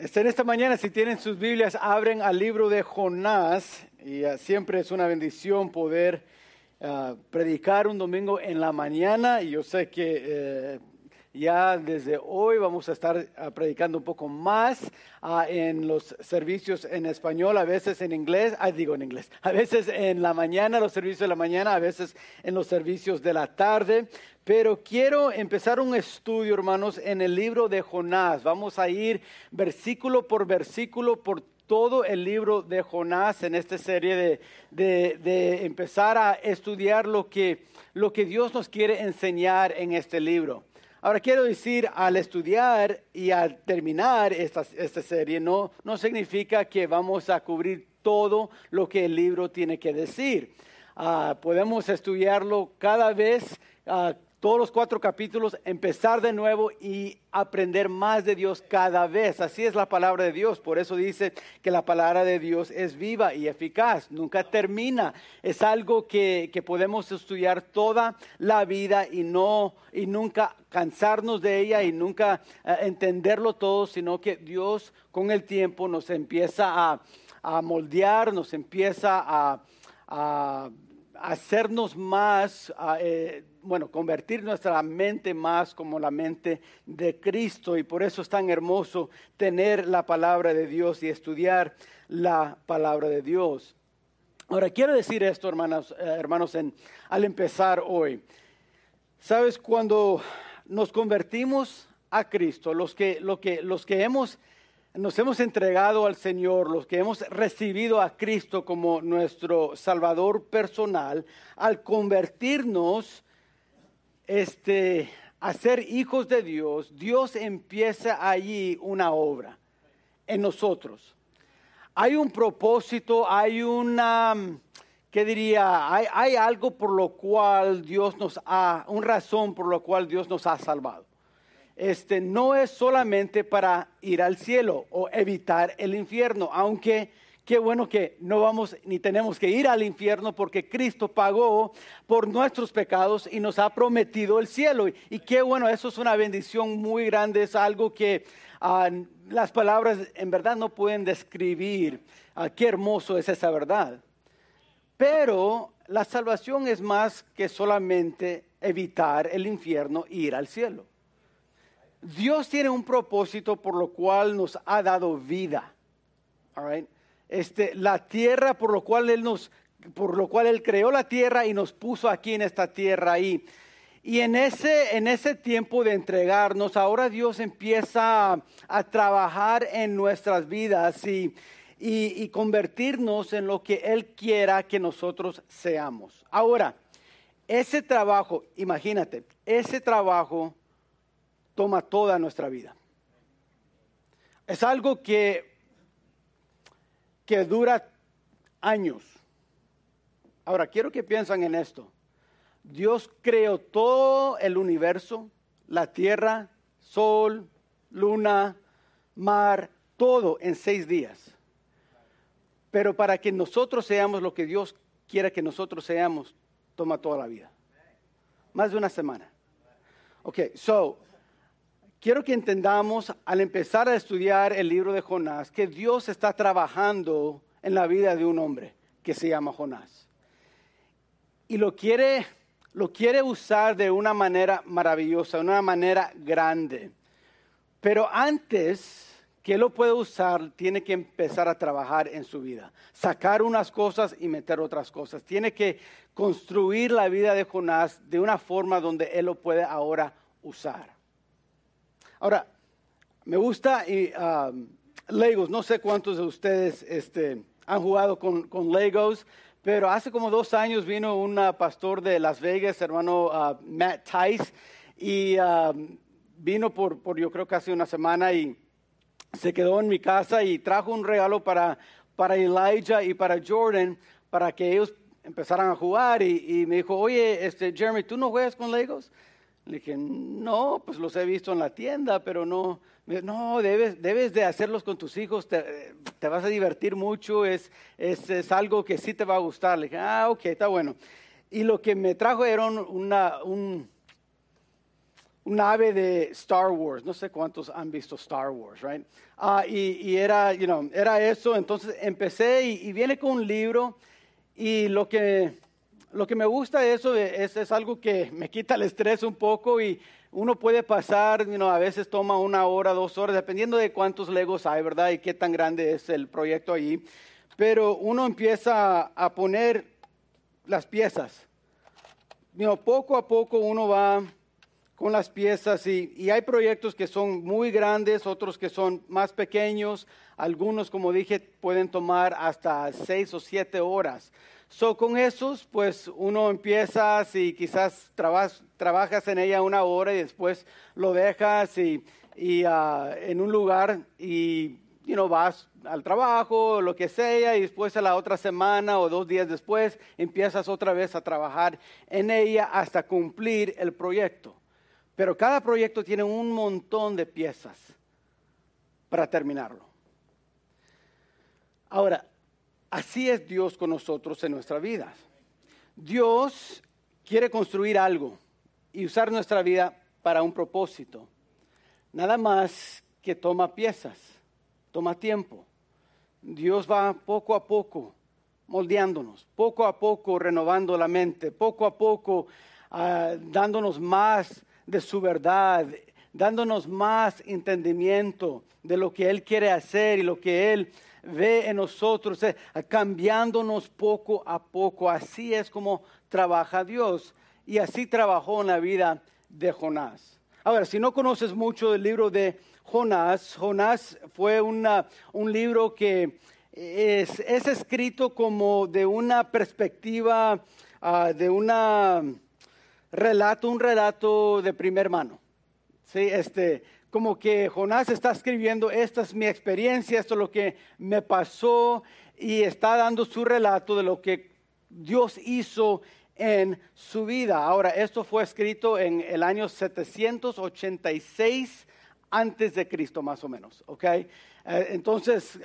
En esta mañana, si tienen sus Biblias, abren al libro de Jonás y uh, siempre es una bendición poder uh, predicar un domingo en la mañana y yo sé que eh, ya desde hoy vamos a estar uh, predicando un poco más en los servicios en español, a veces en inglés, ah, digo en inglés, a veces en la mañana, los servicios de la mañana, a veces en los servicios de la tarde. Pero quiero empezar un estudio, hermanos, en el libro de Jonás. Vamos a ir versículo por versículo por todo el libro de Jonás en esta serie de, de, de empezar a estudiar lo que, lo que Dios nos quiere enseñar en este libro. Ahora quiero decir, al estudiar y al terminar esta, serie, no, no significa que vamos a cubrir todo lo que el libro tiene que decir. Uh, podemos estudiarlo cada vez uh, todos los cuatro capítulos, empezar de nuevo y aprender más de Dios cada vez. Así es la palabra de Dios. Por eso dice que la palabra de Dios es viva y eficaz. Nunca termina. Es algo que, que podemos estudiar toda la vida y, no, y nunca cansarnos de ella y nunca uh, entenderlo todo, sino que Dios con el tiempo nos empieza a, a moldear, nos empieza a, a hacernos más, eh, bueno, convertir nuestra mente más como la mente de Cristo. Y por eso es tan hermoso tener la palabra de Dios y estudiar la palabra de Dios. Ahora, quiero decir esto, hermanos, eh, hermanos en, al empezar hoy. Sabes, cuando nos convertimos a Cristo, los que, lo que, los que hemos nos hemos entregado al Señor, los que hemos recibido a Cristo como nuestro Salvador personal, al convertirnos este, a ser hijos de Dios, Dios empieza allí una obra en nosotros. Hay un propósito, hay una, ¿qué diría? Hay, hay algo por lo cual Dios nos ha, una razón por lo cual Dios nos ha salvado este, no es solamente para ir al cielo o evitar el infierno, aunque qué bueno que no vamos ni tenemos que ir al infierno porque Cristo pagó por nuestros pecados y nos ha prometido el cielo. Y, qué bueno, eso es una bendición muy grande, es algo que ah, las palabras en verdad no pueden describir ah, qué hermoso es esa verdad. Pero la salvación es más que solamente evitar el infierno e ir al cielo. Dios tiene un propósito por lo cual nos ha dado vida. Este, la tierra por lo cual Él nos, por lo cual Él creó la tierra y nos puso aquí en esta tierra. Y, y en, ese, en ese tiempo de entregarnos, ahora Dios empieza a, trabajar en nuestras vidas y, y convertirnos en lo que Él quiera que nosotros seamos. Ahora, ese trabajo, imagínate, ese trabajo toma toda nuestra vida. Es algo que, que dura años. Ahora, quiero que piensen en esto. Dios creó todo el universo, la tierra, sol, luna, mar, todo en seis días. Pero para que nosotros seamos lo que Dios quiera que nosotros seamos, toma toda la vida. Más de una semana. Ok, so, quiero que entendamos al empezar a estudiar el libro de Jonás que Dios está trabajando en la vida de un hombre que se llama Jonás. Y lo quiere, lo quiere usar de una manera maravillosa, de una manera grande. Pero antes que lo pueda usar, tiene que empezar a trabajar en su vida. Sacar unas cosas y meter otras cosas. Tiene que construir la vida de Jonás de una forma donde él lo puede ahora usar. Ahora, me gusta y, um, Legos, no sé cuántos de ustedes este, han jugado con, Legos, pero hace como dos años vino un pastor de Las Vegas, hermano uh, Matt Tice, y um, vino por, por yo creo casi una semana y se quedó en mi casa y trajo un regalo para, para Elijah y para Jordan para que ellos empezaran a jugar y, y me dijo, oye, este, Jeremy, ¿tú no juegas con Legos? Le dije, no, pues los he visto en la tienda, pero no, no, debes, debes de hacerlos con tus hijos, te, vas a divertir mucho, es, es, algo que sí te va a gustar. Le dije, ah, ok, está bueno. Y lo que me trajo era una, un, nave de Star Wars. No sé cuántos han visto Star Wars, right? Ah, y, era, you know, era eso. Entonces empecé y, viene con un libro y lo que, lo que me gusta de eso es, es, algo que me quita el estrés un poco y uno puede pasar, you a veces toma una hora, dos horas, dependiendo de cuántos legos hay, ¿verdad? Y qué tan grande es el proyecto allí. Pero uno empieza a poner las piezas. You poco a poco uno va con las piezas y, hay proyectos que son muy grandes, otros que son más pequeños, algunos como dije pueden tomar hasta seis o siete horas. So, con esos, pues uno empieza, y quizás trabajas en ella una hora y después lo dejas y, ah, en un lugar y you know, vas al trabajo, lo que sea, y después a la otra semana o dos días después empiezas otra vez a trabajar en ella hasta cumplir el proyecto. Pero cada proyecto tiene un montón de piezas para terminarlo. Ahora, así es Dios con nosotros en nuestra vida. Dios quiere construir algo y usar nuestra vida para un propósito. Nada más que toma piezas, toma tiempo. Dios va poco a poco moldeándonos, poco a poco renovando la mente, poco a poco ah, dándonos más de su verdad, dándonos más entendimiento de lo que Él quiere hacer y lo que Él ve en nosotros, eh, cambiándonos poco a poco. Así es como trabaja Dios y así trabajó en la vida de Jonás. Ahora, si no conoces mucho del libro de Jonás, Jonás fue una, un libro que es, escrito como de una perspectiva, ah, de una relato, un relato de primer mano. ¿sí? Este, como que Jonás está escribiendo, esta es mi experiencia, esto es lo que me pasó, y está dando su relato de lo que Dios hizo en su vida. Ahora, esto fue escrito en el año 786 antes de Cristo, más o menos, ¿ok? Eh, entonces,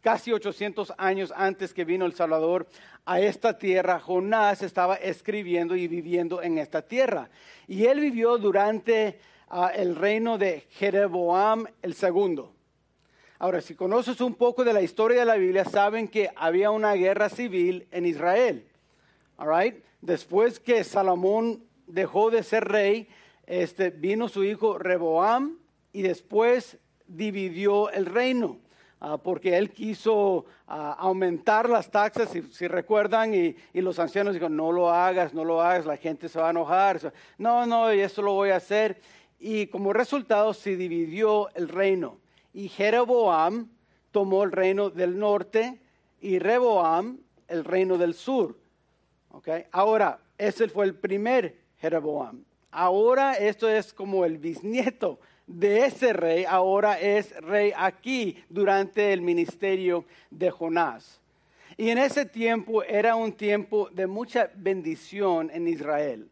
casi 800 años antes que vino el Salvador a esta tierra, Jonás estaba escribiendo y viviendo en esta tierra. Y él vivió durante ah, el reino de Jeroboam el segundo. Ahora, si conoces un poco de la historia de la Biblia, saben que había una guerra civil en Israel. All Después que Salomón dejó de ser rey, este, vino su hijo Reboam y después dividió el reino. Ah, porque él quiso ah, aumentar las taxas, si, recuerdan, y, los ancianos dijeron, no lo hagas, no lo hagas, la gente se va a enojar. No, no, y eso lo voy a hacer. Y como resultado se dividió el reino. Y Jeroboam tomó el reino del norte y Reboam el reino del sur. Okay. Ahora, ese fue el primer Jeroboam. Ahora esto es como el bisnieto de ese rey ahora es rey aquí durante el ministerio de Jonás. Y en ese tiempo era un tiempo de mucha bendición en Israel,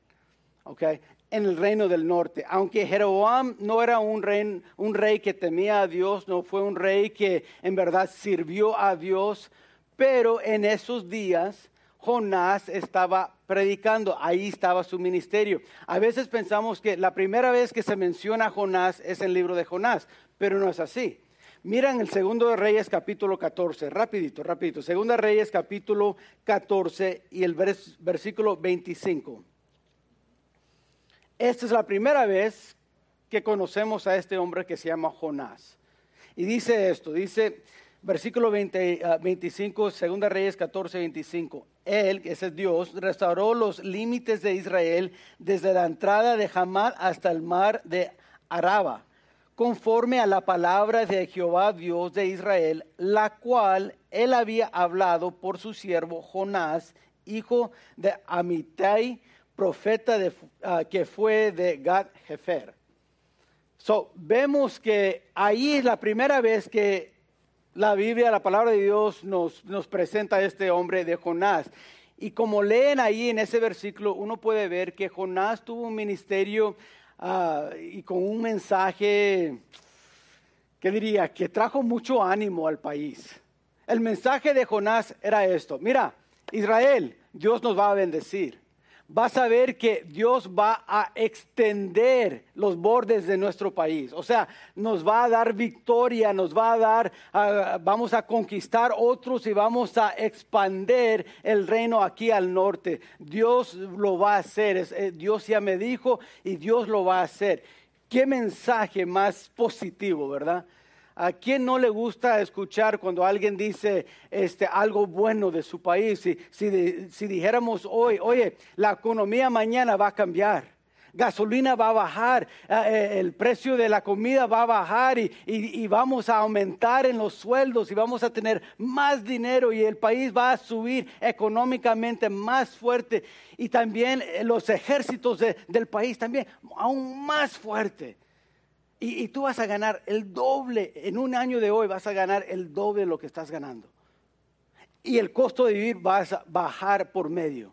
¿okay? en el reino del norte. Aunque Jeroboam no era un rey, un rey que temía a Dios, no fue un rey que en verdad sirvió a Dios, pero en esos días Jonás estaba predicando, ahí estaba su ministerio. A veces pensamos que la primera vez que se menciona a Jonás es el libro de Jonás, pero no es así. Miren el segundo de Reyes capítulo 14, rapidito, rapidito. Segunda Reyes capítulo 14 y el versículo 25. Esta es la primera vez que conocemos a este hombre que se llama Jonás. Y dice esto, dice, versículo 25, ah, Segunda Reyes 14, 25. Él, ese es Dios, restauró los límites de Israel desde la entrada de Hamad hasta el mar de Araba, conforme a la palabra de Jehová Dios de Israel, la cual él había hablado por su siervo Jonás, hijo de Amitai, profeta ah, que fue de Gad Jefer. So, vemos que ahí es la primera vez que la Biblia, la palabra de Dios nos, nos presenta a este hombre de Jonás. Y como leen ahí en ese versículo, uno puede ver que Jonás tuvo un ministerio ah, y con un mensaje, ¿qué diría? Que trajo mucho ánimo al país. El mensaje de Jonás era esto, mira, Israel, Dios nos va a bendecir. Vas a ver que Dios va a extender los bordes de nuestro país. O sea, nos va a dar victoria, nos va a dar, ah, vamos a conquistar otros y vamos a expander el reino aquí al norte. Dios lo va a hacer, eh, Dios ya me dijo y Dios lo va a hacer. Qué mensaje más positivo, ¿verdad? ¿A quién no le gusta escuchar cuando alguien dice este, algo bueno de su país? Si, si, dijéramos hoy, oye, la economía mañana va a cambiar gasolina va a bajar, eh, eh, el precio de la comida va a bajar y, y, vamos a aumentar en los sueldos y vamos a tener más dinero y el país va a subir económicamente más fuerte y también eh, los ejércitos del país también aún más fuerte. Y, tú vas a ganar el doble, en un año de hoy vas a ganar el doble de lo que estás ganando. Y el costo de vivir va a bajar por medio.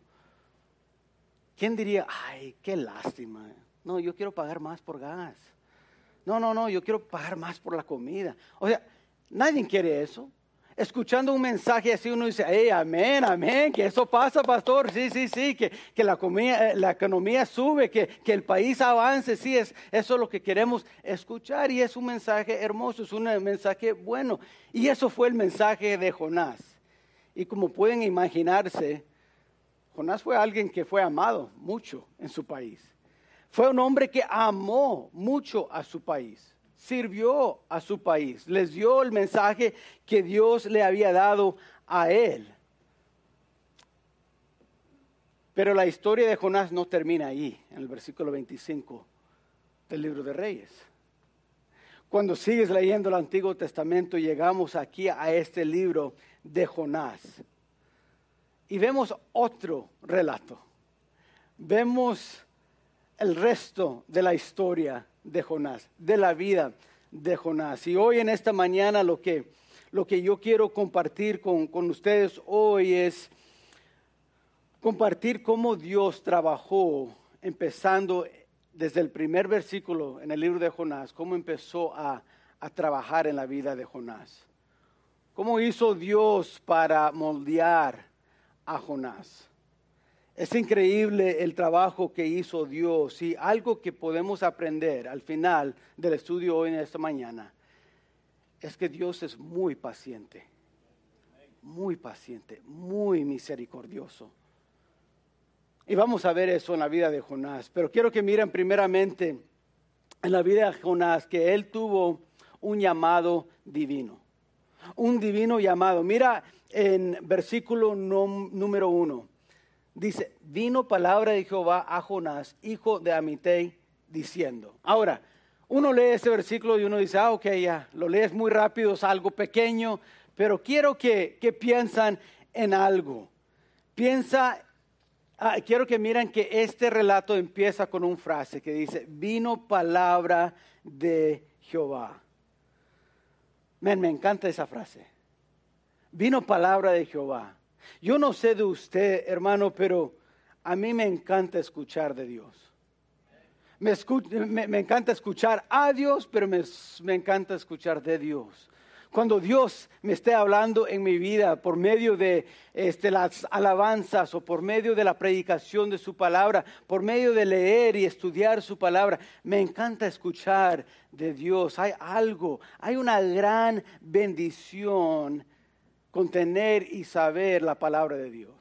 ¿Quién diría, ay, qué lástima? No, yo quiero pagar más por gas. No, no, no, yo quiero pagar más por la comida. O sea, nadie quiere eso escuchando un mensaje así, uno dice, amén, amén, que eso pasa, pastor, sí, sí, sí, que, que la, economía, la economía sube, que, que, el país avance, sí, es, eso es lo que queremos escuchar y es un mensaje hermoso, es un mensaje bueno. Y eso fue el mensaje de Jonás. Y como pueden imaginarse, Jonás fue alguien que fue amado mucho en su país. Fue un hombre que amó mucho a su país sirvió a su país, les dio el mensaje que Dios le había dado a él. Pero la historia de Jonás no termina ahí, en el versículo 25 del libro de Reyes. Cuando sigues leyendo el Antiguo Testamento, llegamos aquí a este libro de Jonás. Y vemos otro relato. Vemos el resto de la historia de Jonás, de la vida de Jonás. Y hoy en esta mañana lo que, lo que yo quiero compartir con, con ustedes hoy es compartir cómo Dios trabajó empezando desde el primer versículo en el libro de Jonás, cómo empezó a, a trabajar en la vida de Jonás. ¿Cómo hizo Dios para moldear a Jonás? Es increíble el trabajo que hizo Dios y algo que podemos aprender al final del estudio hoy en esta mañana es que Dios es muy paciente, muy paciente, muy misericordioso. Y vamos a ver eso en la vida de Jonás, pero quiero que miren primeramente en la vida de Jonás que él tuvo un llamado divino, un divino llamado. Mira en versículo número uno dice, vino palabra de Jehová a Jonás, hijo de Amitei, diciendo. Ahora, uno lee ese versículo y uno dice, ah, ok, ya, lo lees muy rápido, es algo pequeño, pero quiero que, que piensan en algo. Piensa, ah, quiero que miren que este relato empieza con una frase que dice, vino palabra de Jehová. Men, me encanta esa frase. Vino palabra de Jehová. Yo no sé de usted, hermano, pero a mí me encanta escuchar de Dios. Me, encanta escuchar a Dios, pero me, encanta escuchar de Dios. Cuando Dios me esté hablando en mi vida por medio de este, las alabanzas o por medio de la predicación de su palabra, por medio de leer y estudiar su palabra, me encanta escuchar de Dios. Hay algo, hay una gran bendición contener y saber la palabra de Dios.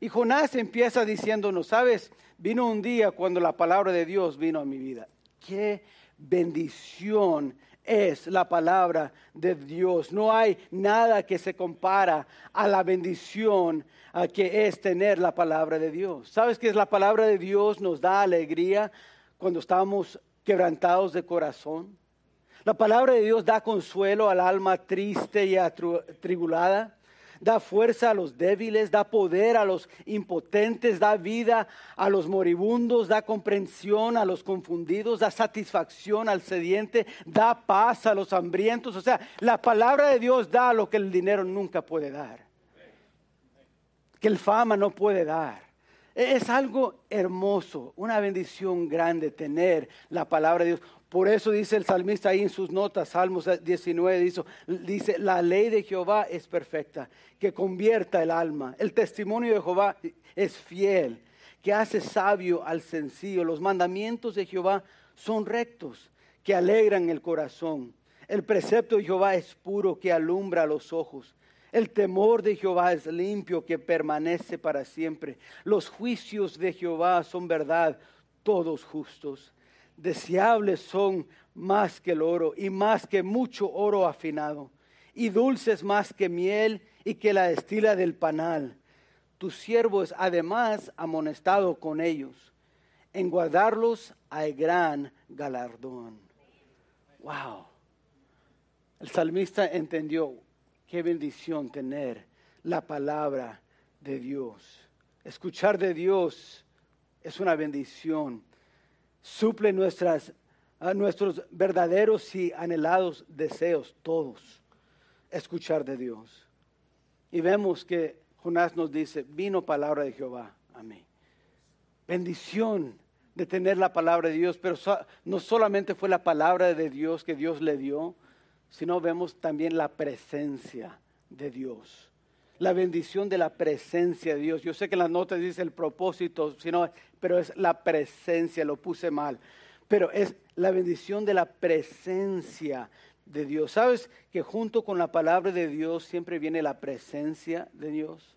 Y Jonás empieza diciéndonos, sabes, vino un día cuando la palabra de Dios vino a mi vida. Qué bendición es la palabra de Dios. No hay nada que se compara a la bendición que es tener la palabra de Dios. ¿Sabes que es la palabra de Dios nos da alegría cuando estamos quebrantados de corazón? La palabra de Dios da consuelo al alma triste y atribulada, da fuerza a los débiles, da poder a los impotentes, da vida a los moribundos, da comprensión a los confundidos, da satisfacción al sediente, da paz a los hambrientos. O sea, la palabra de Dios da lo que el dinero nunca puede dar, que el fama no puede dar. Es algo hermoso, una bendición grande tener la palabra de Dios. Por eso dice el salmista ahí en sus notas, Salmos 19, dice, dice, la ley de Jehová es perfecta, que convierta el alma. El testimonio de Jehová es fiel, que hace sabio al sencillo. Los mandamientos de Jehová son rectos, que alegran el corazón. El precepto de Jehová es puro, que alumbra los ojos. El temor de Jehová es limpio, que permanece para siempre. Los juicios de Jehová son verdad, todos justos. Deseables son más que el oro y más que mucho oro afinado, y dulces más que miel y que la destila del panal. Tu siervo es además amonestado con ellos. En guardarlos hay gran galardón. Wow. El salmista entendió qué bendición tener la palabra de Dios. Escuchar de Dios es una bendición. Suple nuestros verdaderos y anhelados deseos, todos. Escuchar de Dios. Y vemos que Jonás nos dice, vino palabra de Jehová a mí. Bendición de tener la palabra de Dios, pero no solamente fue la palabra de Dios que Dios le dio, sino vemos también la presencia de Dios. La bendición de la presencia de Dios. Yo sé que en las notas dice el propósito, sino, pero es la presencia, lo puse mal. Pero es la bendición de la presencia de Dios. ¿Sabes que junto con la palabra de Dios siempre viene la presencia de Dios?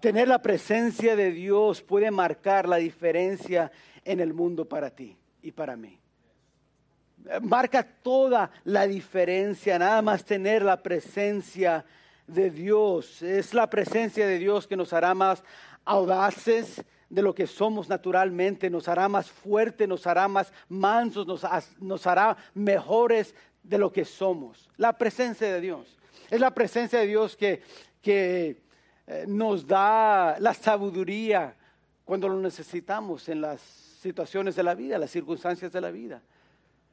Tener la presencia de Dios puede marcar la diferencia en el mundo para ti y para mí. Marca toda la diferencia, nada más tener la presencia de Dios. Es la presencia de Dios que nos hará más audaces de lo que somos naturalmente, nos hará más fuertes, nos hará más mansos, nos, nos hará mejores de lo que somos. La presencia de Dios. Es la presencia de Dios que, que eh, nos da la sabiduría cuando lo necesitamos en las situaciones de la vida, las circunstancias de la vida.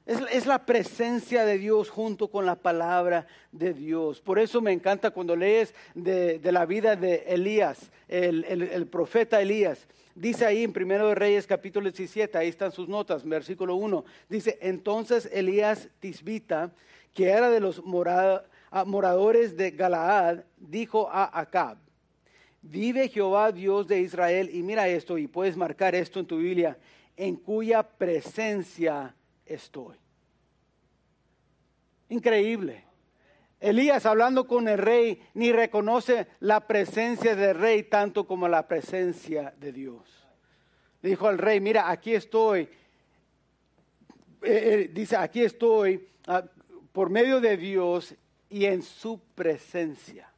Es, la presencia de Dios junto con la palabra de Dios. Por eso me encanta cuando lees de, la vida de Elías, el, profeta Elías. Dice ahí en Primero de Reyes capítulo 17, ahí están sus notas, versículo 1. Dice, entonces Elías Tisbita, que era de los ah, moradores de Galaad, dijo a Acab, Vive Jehová Dios de Israel, y mira esto, y puedes marcar esto en tu Biblia, en cuya presencia estoy. Increíble. Elías hablando con el rey ni reconoce la presencia del rey tanto como la presencia de Dios. dijo al rey, mira, aquí estoy. Eh, eh, dice, aquí estoy ah, por medio de Dios y en su presencia.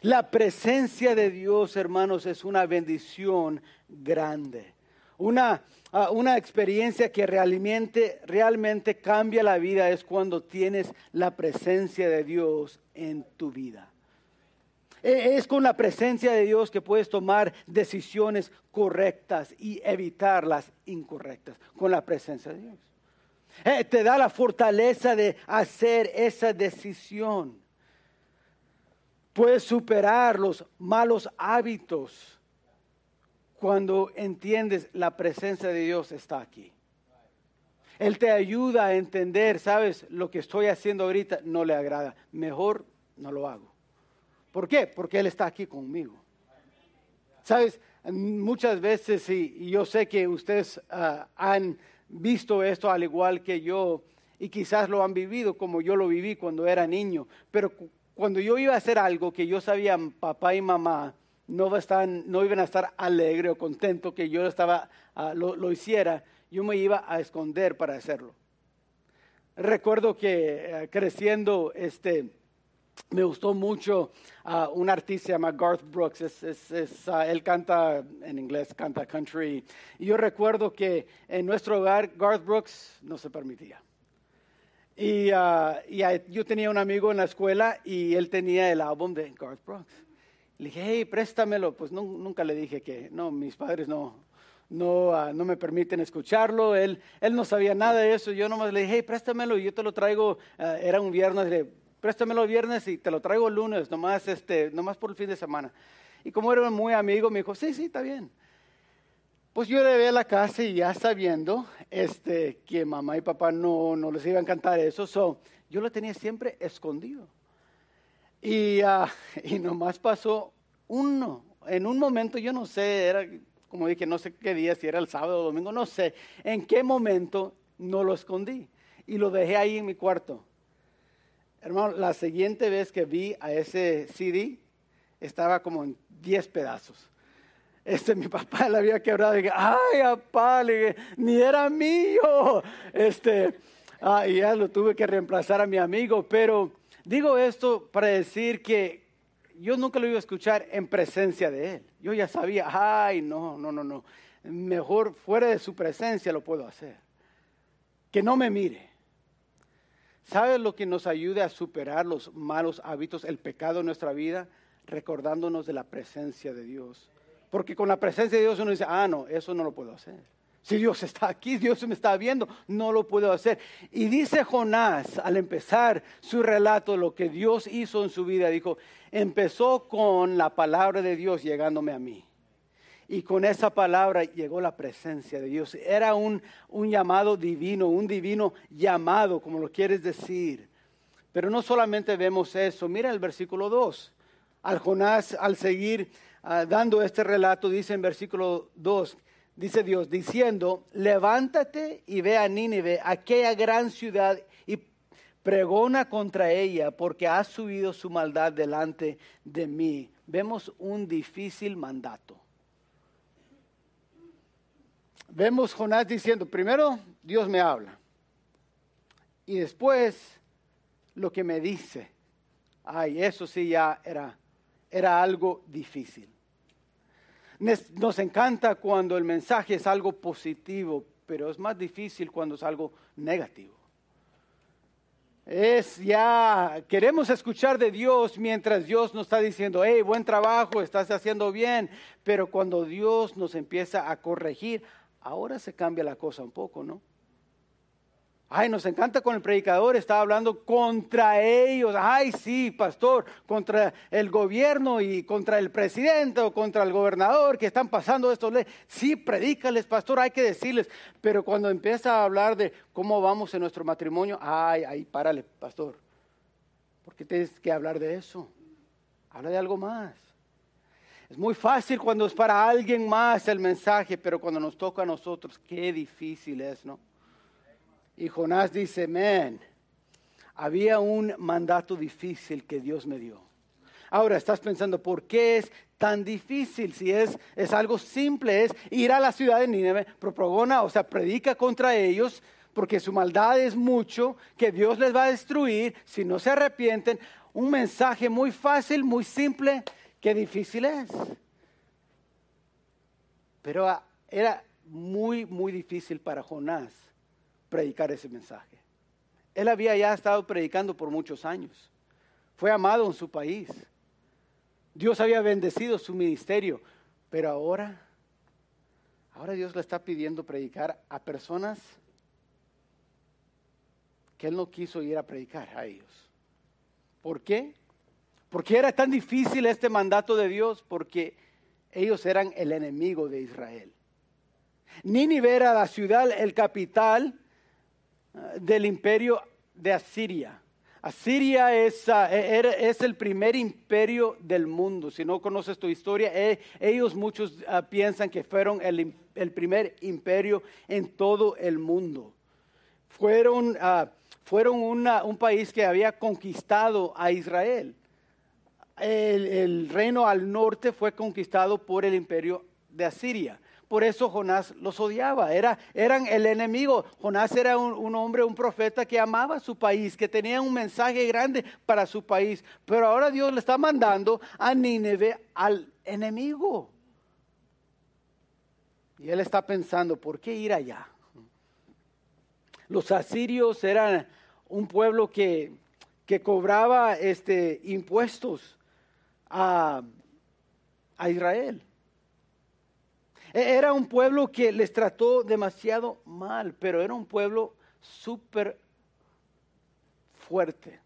La presencia de Dios, hermanos, es una bendición grande. Una, ah, una experiencia que realmente, realmente cambia la vida es cuando tienes la presencia de Dios en tu vida. E, es con la presencia de Dios que puedes tomar decisiones correctas y evitar las incorrectas. Con la presencia de Dios. Eh, te da la fortaleza de hacer esa decisión. Puedes superar los malos hábitos cuando entiendes la presencia de Dios está aquí. Él te ayuda a entender, sabes, lo que estoy haciendo ahorita no le agrada. Mejor no lo hago. ¿Por qué? Porque Él está aquí conmigo. Sabes, muchas veces, y, yo sé que ustedes ah, han visto esto al igual que yo, y quizás lo han vivido como yo lo viví cuando era niño, pero cuando yo iba a hacer algo que yo sabía, papá y mamá no, iban a estar alegre o contento que yo estaba, ah, lo, hiciera, yo me iba a esconder para hacerlo. Recuerdo que eh, creciendo, este, me gustó mucho uh, un artista se llama Garth Brooks. Es, ah, él canta en inglés, canta country. Y yo recuerdo que en nuestro hogar Garth Brooks no se permitía. Y, uh, yo tenía un amigo en la escuela y él tenía el álbum de Garth Brooks. Le dije, hey, préstamelo. Pues nunca le dije que no, mis padres no, no, uh, no me permiten escucharlo. Él, él no sabía nada de eso. Yo nomás le dije, hey, préstamelo y yo te lo traigo. Uh, era un viernes, le préstamelo el viernes y te lo traigo lunes, nomás, este, nomás por el fin de semana. Y como era muy amigo, me dijo, sí, sí, está bien. Pues yo llevé a la casa y ya sabiendo este, que mamá y papá no, no les iba a encantar eso, so, yo lo tenía siempre escondido. Y, uh, y nomás pasó uno, en un momento, yo no sé, era como dije, no sé qué día, si era el sábado o domingo, no sé, en qué momento no lo escondí y lo dejé ahí en mi cuarto. Hermano, la siguiente vez que vi a ese CD, estaba como en 10 pedazos. Este, mi papá le había quebrado y dije, ay, papá, ni era mío. Este, ah, y ya lo tuve que reemplazar a mi amigo, pero digo esto para decir que yo nunca lo iba a escuchar en presencia de él. Yo ya sabía, ay, no, no, no, no. Mejor fuera de su presencia lo puedo hacer. Que no me mire. ¿Sabes lo que nos ayude a superar los malos hábitos, el pecado en nuestra vida? Recordándonos de la presencia de Dios. Porque con la presencia de Dios uno dice, ah, no, eso no lo puedo hacer. Si Dios está aquí, Dios me está viendo, no lo puedo hacer. Y dice Jonás al empezar su relato, lo que Dios hizo en su vida, dijo, empezó con la palabra de Dios llegándome a mí. Y con esa palabra llegó la presencia de Dios. Era un, un llamado divino, un divino llamado, como lo quieres decir. Pero no solamente vemos eso. Mira el versículo 2. Al Jonás, al seguir ah, dando este relato, dice en versículo 2, dice Dios, diciendo, levántate y ve a Nínive, aquella gran ciudad, y pregona contra ella, porque ha subido su maldad delante de mí. Vemos un difícil mandato vemos Jonás diciendo, primero Dios me habla y después lo que me dice. Ay, eso sí ya era, era algo difícil. Nos encanta cuando el mensaje es algo positivo, pero es más difícil cuando es algo negativo. Es ya, queremos escuchar de Dios mientras Dios nos está diciendo, hey, buen trabajo, estás haciendo bien, pero cuando Dios nos empieza a corregir, Ahora se cambia la cosa un poco, ¿no? Ay, nos encanta con el predicador, está hablando contra ellos. Ay, sí, pastor, contra el gobierno y contra el presidente o contra el gobernador que están pasando estos leyes. Sí, predícales, pastor, hay que decirles. Pero cuando empieza a hablar de cómo vamos en nuestro matrimonio, ay, ay, párale, pastor. ¿Por qué tienes que hablar de eso? Habla de algo más. Es muy fácil cuando es para alguien más el mensaje, pero cuando nos toca a nosotros, qué difícil es, ¿no? Y Jonás dice, men, había un mandato difícil que Dios me dio. Ahora estás pensando, ¿por qué es tan difícil? Si es, es algo simple, es ir a la ciudad de Nínive, propagona, o sea, predica contra ellos, porque su maldad es mucho, que Dios les va a destruir si no se arrepienten. Un mensaje muy fácil, muy simple, Qué difícil es. Pero ah, era muy, muy difícil para Jonás predicar ese mensaje. Él había ya estado predicando por muchos años. Fue amado en su país. Dios había bendecido su ministerio. Pero ahora, ahora Dios le está pidiendo predicar a personas que él no quiso ir a predicar a ellos. ¿Por qué? ¿Por qué era tan difícil este mandato de Dios? Porque ellos eran el enemigo de Israel. Nínive era la ciudad, el capital del imperio de Asiria. Asiria es, ah, e, es, el primer imperio del mundo. Si no conoces tu historia, eh, ellos muchos ah, piensan que fueron el, primer imperio en todo el mundo. Fueron, fueron un país que había conquistado a Israel el, reino al norte fue conquistado por el imperio de Asiria. Por eso Jonás los odiaba, era, eran el enemigo. Jonás era un, hombre, un profeta que amaba su país, que tenía un mensaje grande para su país. Pero ahora Dios le está mandando a Nínive al enemigo. Y él está pensando, ¿por qué ir allá? Los asirios eran un pueblo que, que cobraba este, impuestos a, Israel. E, era un pueblo que les trató demasiado mal, pero era un pueblo súper fuerte.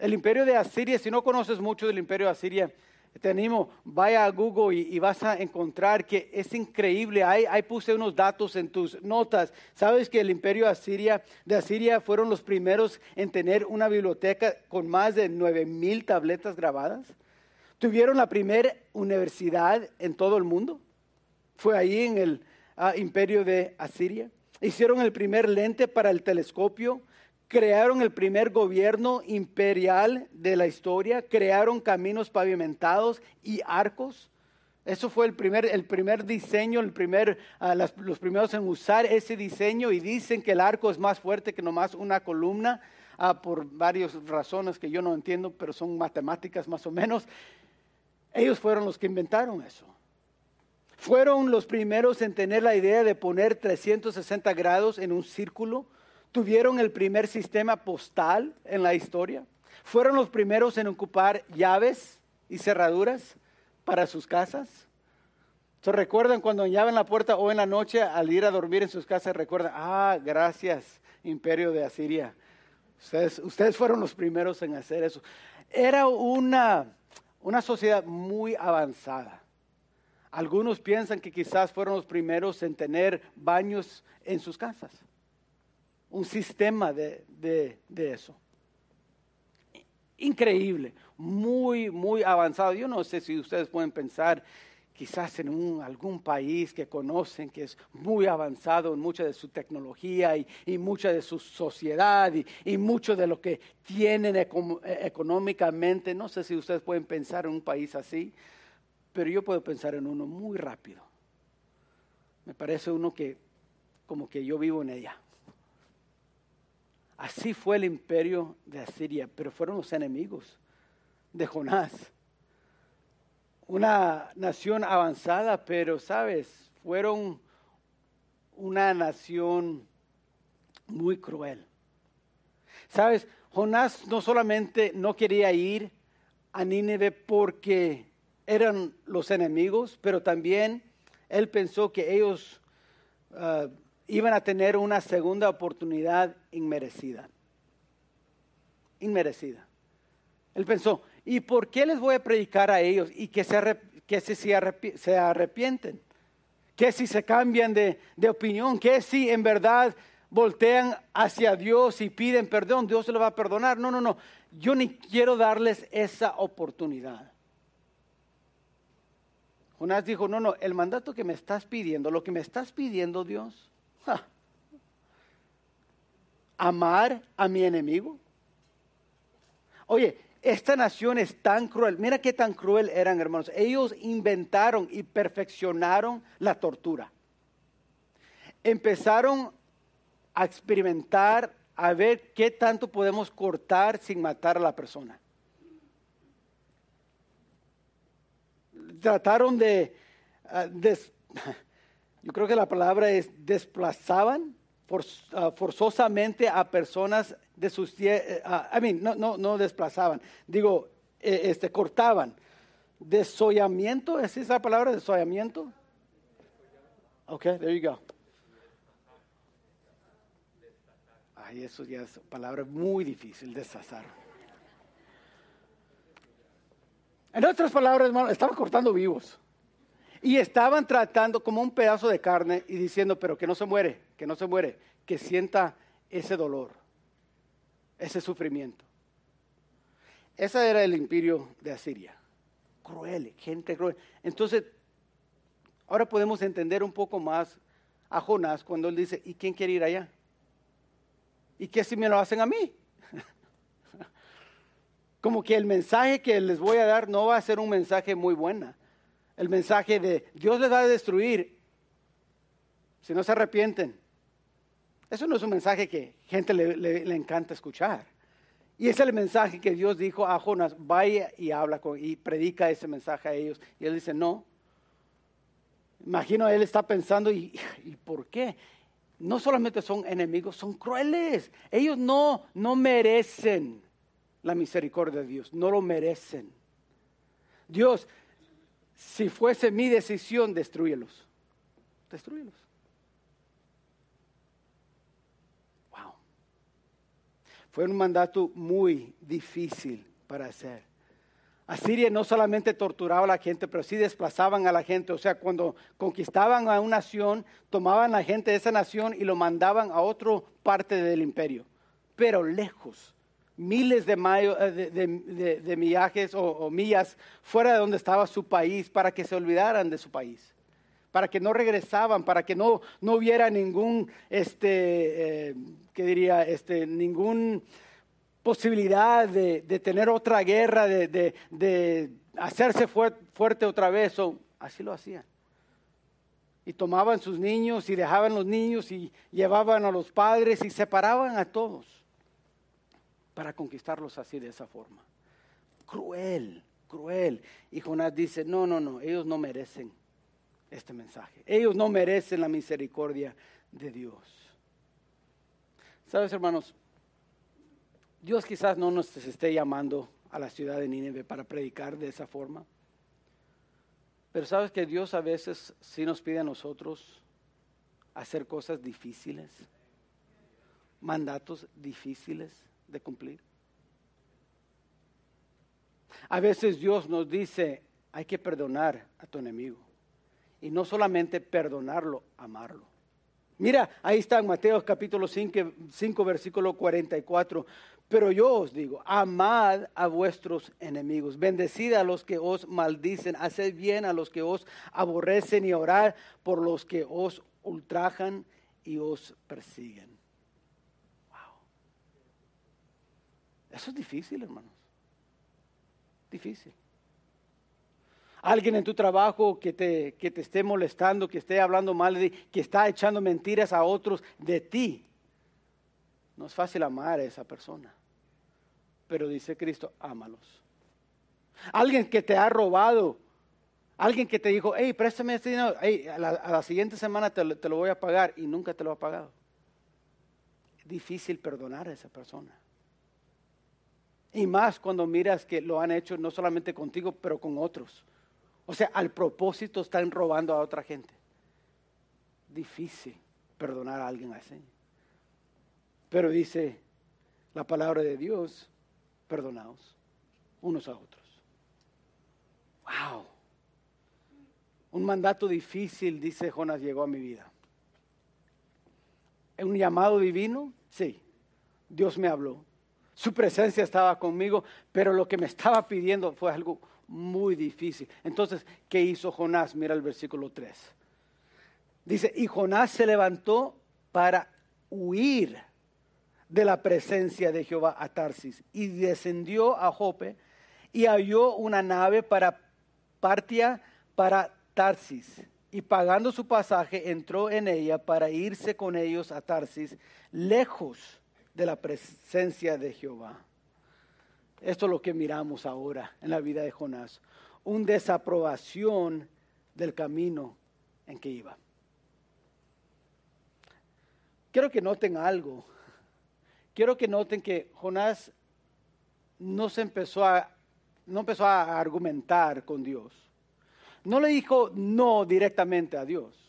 El imperio de Asiria, si no conoces mucho del imperio de Asiria, te animo, vaya a Google y, vas a encontrar que es increíble. Ahí, puse unos datos en tus notas. Sabes que el imperio Asiria, de Asiria fueron los primeros en tener una biblioteca con más de nueve mil tabletas grabadas. Tuvieron la primera universidad en todo el mundo. Fue ahí en el ah, imperio de Asiria. Hicieron el primer lente para el telescopio. Crearon el primer gobierno imperial de la historia. Crearon caminos pavimentados y arcos. Eso fue el primer, el primer diseño, el primer, ah, los primeros en usar ese diseño y dicen que el arco es más fuerte que nomás una columna ah, por varias razones que yo no entiendo, pero son matemáticas más o menos. Ellos fueron los que inventaron eso. Fueron los primeros en tener la idea de poner 360 grados en un círculo. Tuvieron el primer sistema postal en la historia. Fueron los primeros en ocupar llaves y cerraduras para sus casas. ¿Se recuerdan cuando llaman la puerta o en la noche al ir a dormir en sus casas? Recuerdan, ah, gracias, imperio de Asiria. Ustedes, ustedes fueron los primeros en hacer eso. Era una una sociedad muy avanzada. Algunos piensan que quizás fueron los primeros en tener baños en sus casas. Un sistema de, eso. Increíble, muy, muy avanzado. Yo no sé si ustedes pueden pensar quizás en algún país que conocen que es muy avanzado en mucha de su tecnología y, mucha de su sociedad y, mucho de lo que tienen económicamente. No sé si ustedes pueden pensar en un país así, pero yo puedo pensar en uno muy rápido. Me parece uno que como que yo vivo en ella. Así fue el imperio de Asiria, pero fueron los enemigos de Jonás una nación avanzada, pero sabes, fueron una nación muy cruel. Sabes, Jonás no solamente no quería ir a Nínive porque eran los enemigos, pero también él pensó que ellos ah, iban a tener una segunda oportunidad inmerecida. Inmerecida. Él pensó, ¿Y por qué les voy a predicar a ellos? Y que se, que si se, arrepienten. Que si se cambian de, opinión. Que si en verdad voltean hacia Dios y piden perdón, Dios se lo va a perdonar. No, no, no. Yo ni quiero darles esa oportunidad. Jonás dijo, no, no, el mandato que me estás pidiendo, lo que me estás pidiendo Dios, amar a mi enemigo. Oye, esta nación es tan cruel. Mira qué tan cruel eran, hermanos. Ellos inventaron y perfeccionaron la tortura. Empezaron a experimentar, a ver qué tanto podemos cortar sin matar a la persona. Trataron de, ah, yo creo que la palabra es desplazaban ah, forzosamente a personas de sus eh, ah, I mean, no, no, no desplazaban, digo, eh, este, cortaban. Desollamiento, ¿es esa palabra, desollamiento? Ok, there you go. Ay, eso ya es palabra muy difícil, desazar. En otras palabras, hermano, estaban cortando vivos. Y estaban tratando como un pedazo de carne y diciendo, pero que no se muere, que no se muere, que sienta ese dolor ese sufrimiento. Ese era el imperio de Asiria. Cruel, gente cruel. Entonces, ahora podemos entender un poco más a Jonás cuando él dice, ¿y quién quiere ir allá? ¿Y qué si me lo hacen a mí? Como que el mensaje que les voy a dar no va a ser un mensaje muy bueno. El mensaje de Dios les va a destruir si no se arrepienten. Eso no es un mensaje que gente le, encanta escuchar. Y es el mensaje que Dios dijo a Jonas, vaya y habla con, y predica ese mensaje a ellos. Y él dice, no. Imagino, él está pensando, ¿y, ¿y por qué? No solamente son enemigos, son crueles. Ellos no, no merecen la misericordia de Dios, no lo merecen. Dios, si fuese mi decisión, destruyelos. Destruyelos. Fue un mandato muy difícil para hacer. Asiria no solamente torturaba a la gente, pero sí desplazaban a la gente. O sea, cuando conquistaban a una nación, tomaban la gente de esa nación y lo mandaban a otra parte del imperio, pero lejos, miles de, de, millajes o, millas fuera de donde estaba su país para que se olvidaran de su país, para que no regresaban, para que no, no hubiera ningún, este, eh, ¿qué diría? Este, ningún posibilidad de, tener otra guerra, de, hacerse fuerte otra vez. O, así lo hacían. Y tomaban sus niños y dejaban los niños y llevaban a los padres y separaban a todos para conquistarlos así de esa forma. Cruel, cruel. Y Jonás dice, no, no, no, ellos no merecen este mensaje. Ellos no merecen la misericordia de Dios. ¿Sabes, hermanos? Dios quizás no nos esté llamando a la ciudad de Nínive para predicar de esa forma. Pero sabes que Dios a veces sí nos pide a nosotros hacer cosas difíciles, mandatos difíciles de cumplir. A veces Dios nos dice, hay que perdonar a tu enemigo. Y no solamente perdonarlo, amarlo. Mira, ahí está en Mateo capítulo 5, 5, versículo 44. Pero yo os digo, amad a vuestros enemigos, bendecid a los que os maldicen, haced bien a los que os aborrecen y orad por los que os ultrajan y os persiguen. Eso es difícil, hermanos. Difícil. Alguien en tu trabajo que te, que te esté molestando, que esté hablando mal de ti, que está echando mentiras a otros de ti. No es fácil amar a esa persona. Pero dice Cristo, ámalos. Alguien que te ha robado, alguien que te dijo, hey, préstame este dinero, a, la, siguiente semana te, lo voy a pagar y nunca te lo ha pagado. Difícil perdonar a esa persona. Y más cuando miras que lo han hecho no solamente contigo, pero con otros. O sea, al propósito están robando a otra gente. Difícil perdonar a alguien así. Pero dice la palabra de Dios, perdonaos unos a otros. Wow. Un mandato difícil, dice Jonas, llegó a mi vida. ¿Un llamado divino? Sí. Dios me habló. Su presencia estaba conmigo, pero lo que me estaba pidiendo fue algo muy difícil. Entonces, ¿qué hizo Jonás? Mira el versículo 3. Dice, y Jonás se levantó para huir de la presencia de Jehová a Tarsis y descendió a Jope y halló una nave para Partia para Tarsis y pagando su pasaje entró en ella para irse con ellos a Tarsis lejos de la presencia de Jehová. Esto es lo que miramos ahora en la vida de Jonás. Un desaprobación del camino en que iba. Quiero que noten algo. Quiero que noten que Jonás no se empezó a no empezó a argumentar con Dios. No le dijo no directamente a Dios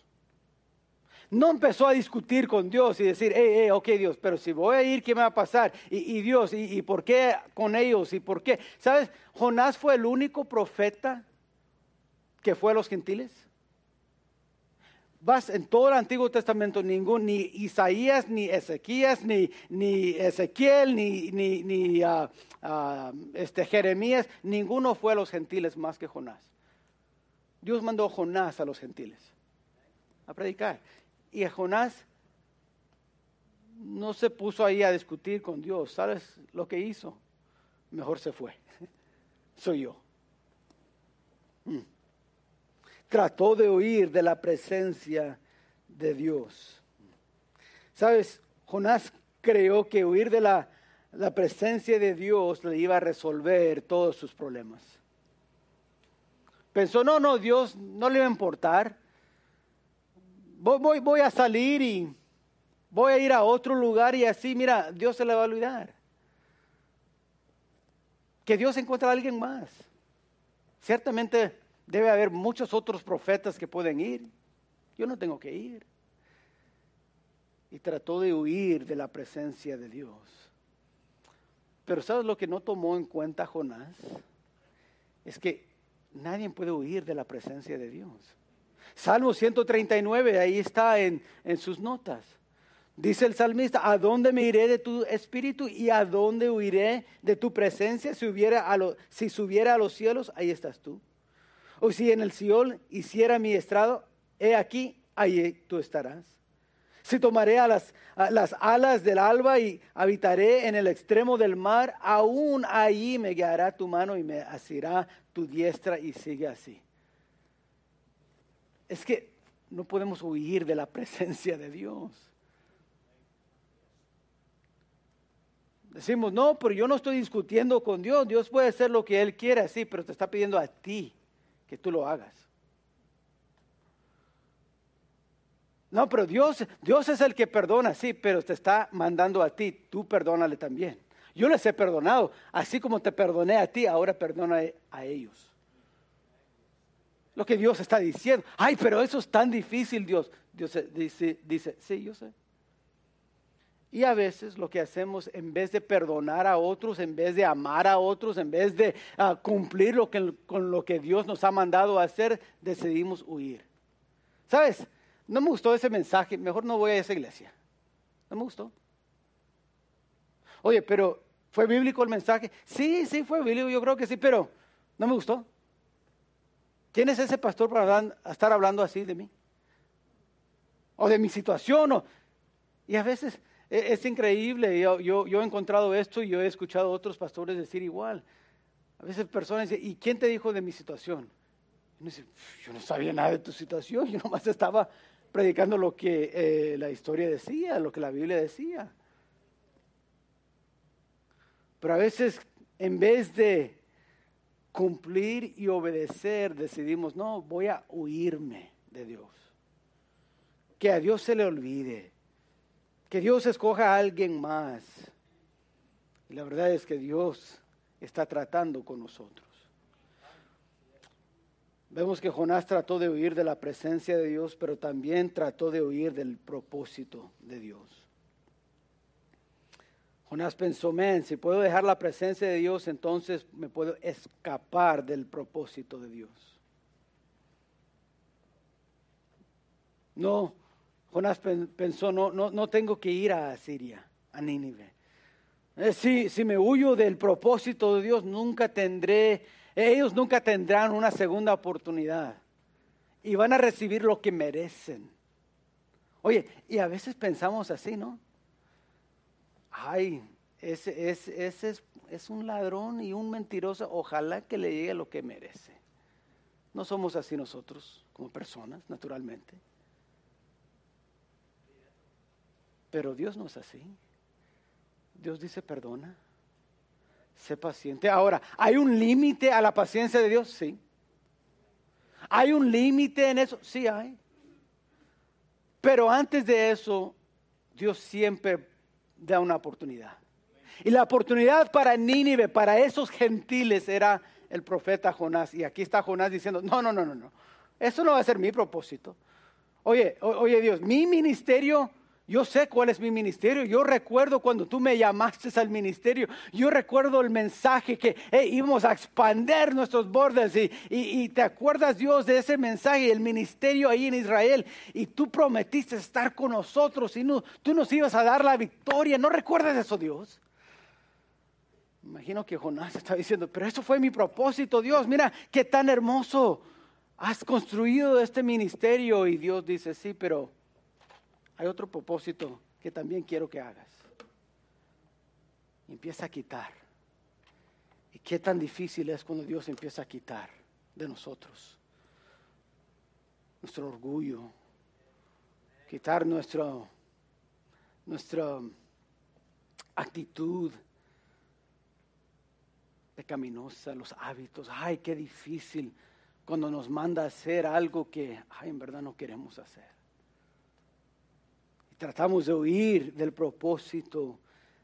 no empezó a discutir con Dios y decir, hey, hey, ok Dios, pero si voy a ir, ¿qué me va a pasar? Y, Dios, y, por qué con ellos? ¿Y por qué? ¿Sabes? Jonás fue el único profeta que fue a los gentiles. Vas en todo el Antiguo Testamento, ningún, ni Isaías, ni Ezequías, ni, ni Ezequiel, ni, ni, ah, ah, este, Jeremías, ninguno fue a los gentiles más que Jonás. Dios mandó a Jonás a los gentiles a predicar. Y Jonás no se puso ahí a discutir con Dios. ¿Sabes lo que hizo? Mejor se fue. Soy yo. Mm. Trató de huir de la presencia de Dios. ¿Sabes? Jonás creyó que huir de la, la presencia de Dios le iba a resolver todos sus problemas. Pensó, no, no, Dios no le va a importar voy, a salir y voy a ir a otro lugar y así, mira, Dios se le va a olvidar. Que Dios encuentre a alguien más. Ciertamente debe haber muchos otros profetas que pueden ir. Yo no tengo que ir. Y trató de huir de la presencia de Dios. Pero ¿sabes lo que no tomó en cuenta Jonás? Es que nadie puede huir de la presencia de Dios. Salmo 139, ahí está en, sus notas. Dice el salmista, ¿a dónde me iré de tu espíritu y a dónde huiré de tu presencia? Si, hubiera a si subiera a los cielos, ahí estás tú. O si en el Seol hiciera mi estrado, he aquí, ahí tú estarás. Si tomaré a las, las alas del alba y habitaré en el extremo del mar, aún ahí me guiará tu mano y me asirá tu diestra y sigue así. Es que no podemos huir de la presencia de Dios. Decimos, no, pero yo no estoy discutiendo con Dios. Dios puede hacer lo que Él quiera, sí, pero te está pidiendo a ti que tú lo hagas. No, pero Dios, Dios es el que perdona, sí, pero te está mandando a ti, tú perdónale también. Yo les he perdonado, así como te perdoné a ti, ahora perdona a ellos. Lo que Dios está diciendo. Ay, pero eso es tan difícil, Dios. Dios dice, sí, yo sé. Y a veces lo que hacemos, en vez de perdonar a otros, en vez de amar a otros, en vez de ah, cumplir lo que, con lo que Dios nos ha mandado a hacer, decidimos huir. ¿Sabes? No me gustó ese mensaje, mejor no voy a esa iglesia. No me gustó. Oye, pero ¿fue bíblico el mensaje? Sí, sí, fue bíblico, yo creo que sí, pero no me gustó. ¿Quién es ese pastor para estar hablando así de mí? O de mi situación. Y a veces e, es, increíble, yo, he encontrado esto y yo he escuchado a otros pastores decir igual. A veces personas dicen, ¿y quién te dijo de mi situación? yo no sabía nada de tu situación, yo nomás estaba predicando lo que eh, la historia decía, lo que la Biblia decía. Pero a veces, en vez de cumplir y obedecer, decidimos, no, voy a huirme de Dios. Que a Dios se le olvide que Dios escoja a alguien más. Y la verdad es que Dios está tratando con nosotros. Vemos que Jonás trató de huir de la presencia de Dios, pero también trató de huir del propósito de Dios. Jonás pensó, men, si puedo dejar la presencia de Dios, entonces me puedo escapar del propósito de Dios. No, Jonás pensó, no, no, no tengo que ir a Siria, a Nínive. Eh, si, si me huyo del propósito de Dios, nunca tendré, ellos nunca tendrán una segunda oportunidad. Y van a recibir lo que merecen. Oye, y a veces pensamos así, ¿no? Ay, ese, es, es un ladrón y un mentiroso. Ojalá que le llegue lo que merece. No somos así nosotros como personas, naturalmente. Pero Dios no es así. Dios dice perdona. Sé paciente. Ahora, ¿hay un límite a la paciencia de Dios? Sí. ¿Hay un límite en eso? Sí hay. Pero antes de eso, Dios siempre da una oportunidad. Y la oportunidad para Nínive, para esos gentiles, era el profeta Jonás. Y aquí está Jonás diciendo, no, no, no, no, no. Eso no va a ser mi propósito. Oye, oye Dios, mi ministerio yo sé cuál es mi ministerio. Yo recuerdo cuando tú me llamaste al ministerio. Yo recuerdo el mensaje que íbamos a expander nuestros bordes. Y, te acuerdas, Dios, de ese mensaje, el ministerio ahí en Israel. Y tú prometiste estar con nosotros y tú nos ibas a dar la victoria. ¿No recuerdas eso, Dios? Imagino que Jonás está diciendo, pero eso fue mi propósito, Dios. Mira, qué tan hermoso has construido este ministerio. Y Dios dice, sí, pero hay otro propósito que también quiero que hagas. Empieza a quitar. ¿Y qué tan difícil es cuando Dios empieza a quitar de nosotros? Nuestro orgullo, quitar nuestro, nuestra actitud pecaminosa, los hábitos. Ay, qué difícil cuando nos manda a hacer algo que, ay, en verdad no queremos hacer. Tratamos de huir del propósito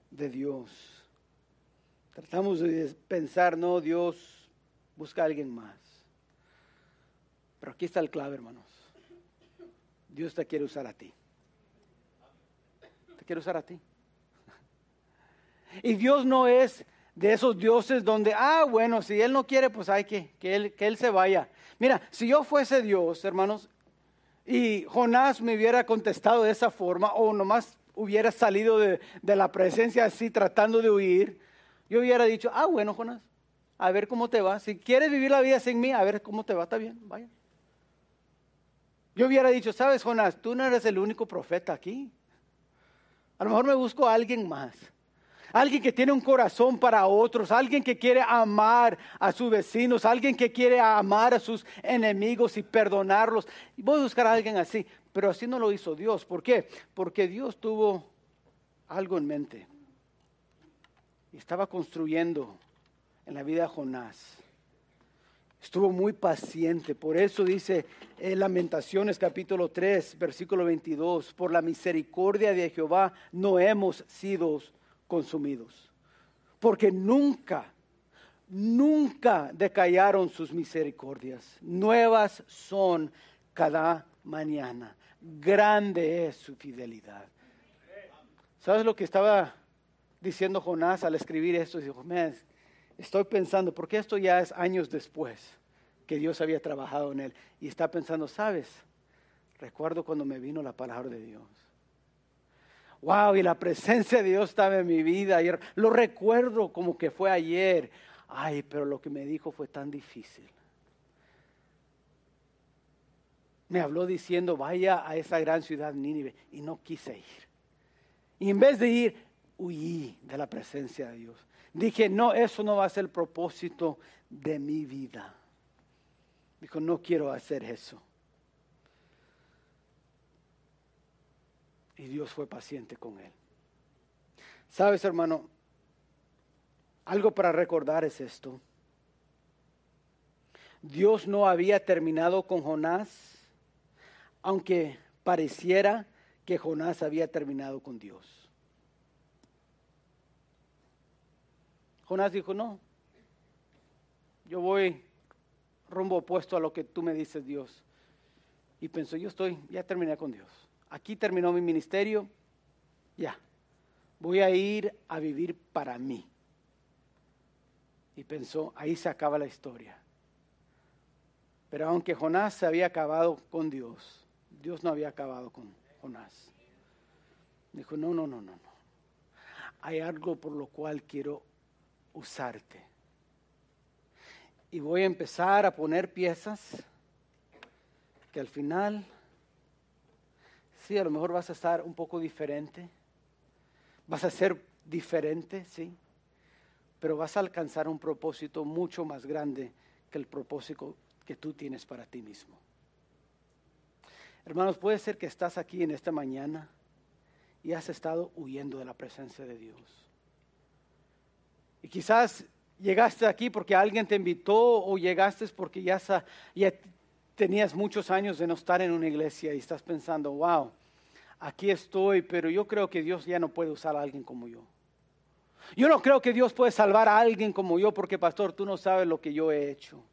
de Dios. Tratamos de pensar, no, Dios busca a alguien más. Pero aquí está el clave, hermanos. Dios te quiere usar a ti. Te quiere usar a ti. Y Dios no es de esos dioses donde, ah, bueno, si Él no quiere, pues hay que, que Él, que él se vaya. Mira, si yo fuese Dios, hermanos, y Jonás me hubiera contestado de esa forma, o nomás hubiera salido de, la presencia así tratando de huir, yo hubiera dicho, ah, bueno, Jonás, a ver cómo te va. Si quieres vivir la vida sin mí, a ver cómo te va, está bien, vaya. Yo hubiera dicho, sabes, Jonás, tú no eres el único profeta aquí. A lo mejor me busco a alguien más. Alguien que tiene un corazón para otros, alguien que quiere amar a sus vecinos, alguien que quiere amar a sus enemigos y perdonarlos. Voy a buscar a alguien así, pero así no lo hizo Dios. ¿Por qué? Porque Dios tuvo algo en mente. Estaba construyendo en la vida de Jonás. Estuvo muy paciente. Por eso dice en Lamentaciones capítulo 3, versículo 22, por la misericordia de Jehová no hemos sido consumidos. Porque nunca, nunca decallaron sus misericordias. Nuevas son cada mañana. Grande es su fidelidad. ¿Sabes lo que estaba diciendo Jonás al escribir esto? Dijo, estoy pensando, porque esto ya es años después que Dios había trabajado en él. Y está pensando, ¿sabes? Recuerdo cuando me vino la palabra de Dios. Wow, y la presencia de Dios estaba en mi vida. Ayer. Lo recuerdo como que fue ayer. Ay, pero lo que me dijo fue tan difícil. Me habló diciendo, vaya a esa gran ciudad Nínive. Y no quise ir. Y en vez de ir, huí de la presencia de Dios. Dije, no, eso no va a ser el propósito de mi vida. Dijo, no quiero hacer eso. Y Dios fue paciente con él. Sabes, hermano, algo para recordar es esto. Dios no había terminado con Jonás, aunque pareciera que Jonás había terminado con Dios. Jonás dijo, no, yo voy rumbo opuesto a lo que tú me dices, Dios. Y pensó, yo estoy, ya terminé con Dios. Aquí terminó mi ministerio, ya. Voy a ir a vivir para mí. Y pensó, ahí se acaba la historia. Pero aunque Jonás se había acabado con Dios, Dios no había acabado con Jonás. Dijo, no, no, no, no, no. Hay algo por lo cual quiero usarte. Y voy a empezar a poner piezas que al final, sí, a lo mejor vas a estar un poco diferente, vas a ser diferente, sí, pero vas a alcanzar un propósito mucho más grande que el propósito que tú tienes para ti mismo. Hermanos, puede ser que estás aquí en esta mañana y has estado huyendo de la presencia de Dios. Y quizás llegaste aquí porque alguien te invitó o llegaste porque ya, ya tenías muchos años de no estar en una iglesia y estás pensando, wow, aquí estoy, pero yo creo que Dios ya no puede usar a alguien como yo. Yo no creo que Dios puede salvar a alguien como yo porque, pastor, tú no sabes lo que yo he hecho.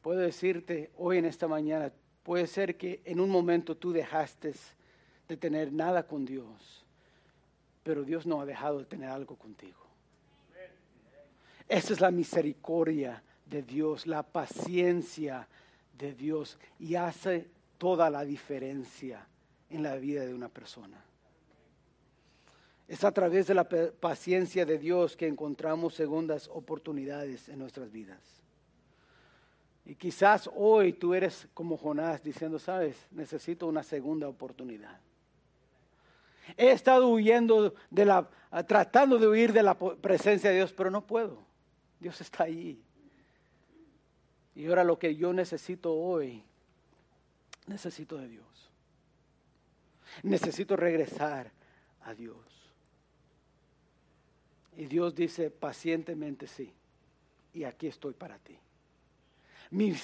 Puedo decirte hoy en esta mañana, puede ser que en un momento tú dejaste de tener nada con Dios pero Dios no ha dejado de tener algo contigo. Esa es la misericordia de Dios, la paciencia de Dios y hace toda la diferencia en la vida de una persona. Es a través de la paciencia de Dios que encontramos segundas oportunidades en nuestras vidas. Y quizás hoy tú eres como Jonás diciendo, sabes, necesito una segunda oportunidad. He estado huyendo de la, tratando de huir de la presencia de Dios, pero no puedo. Dios está ahí. Y ahora lo que yo necesito hoy, necesito de Dios. Necesito regresar a Dios. Y Dios dice pacientemente, sí, y aquí estoy para ti. Mi,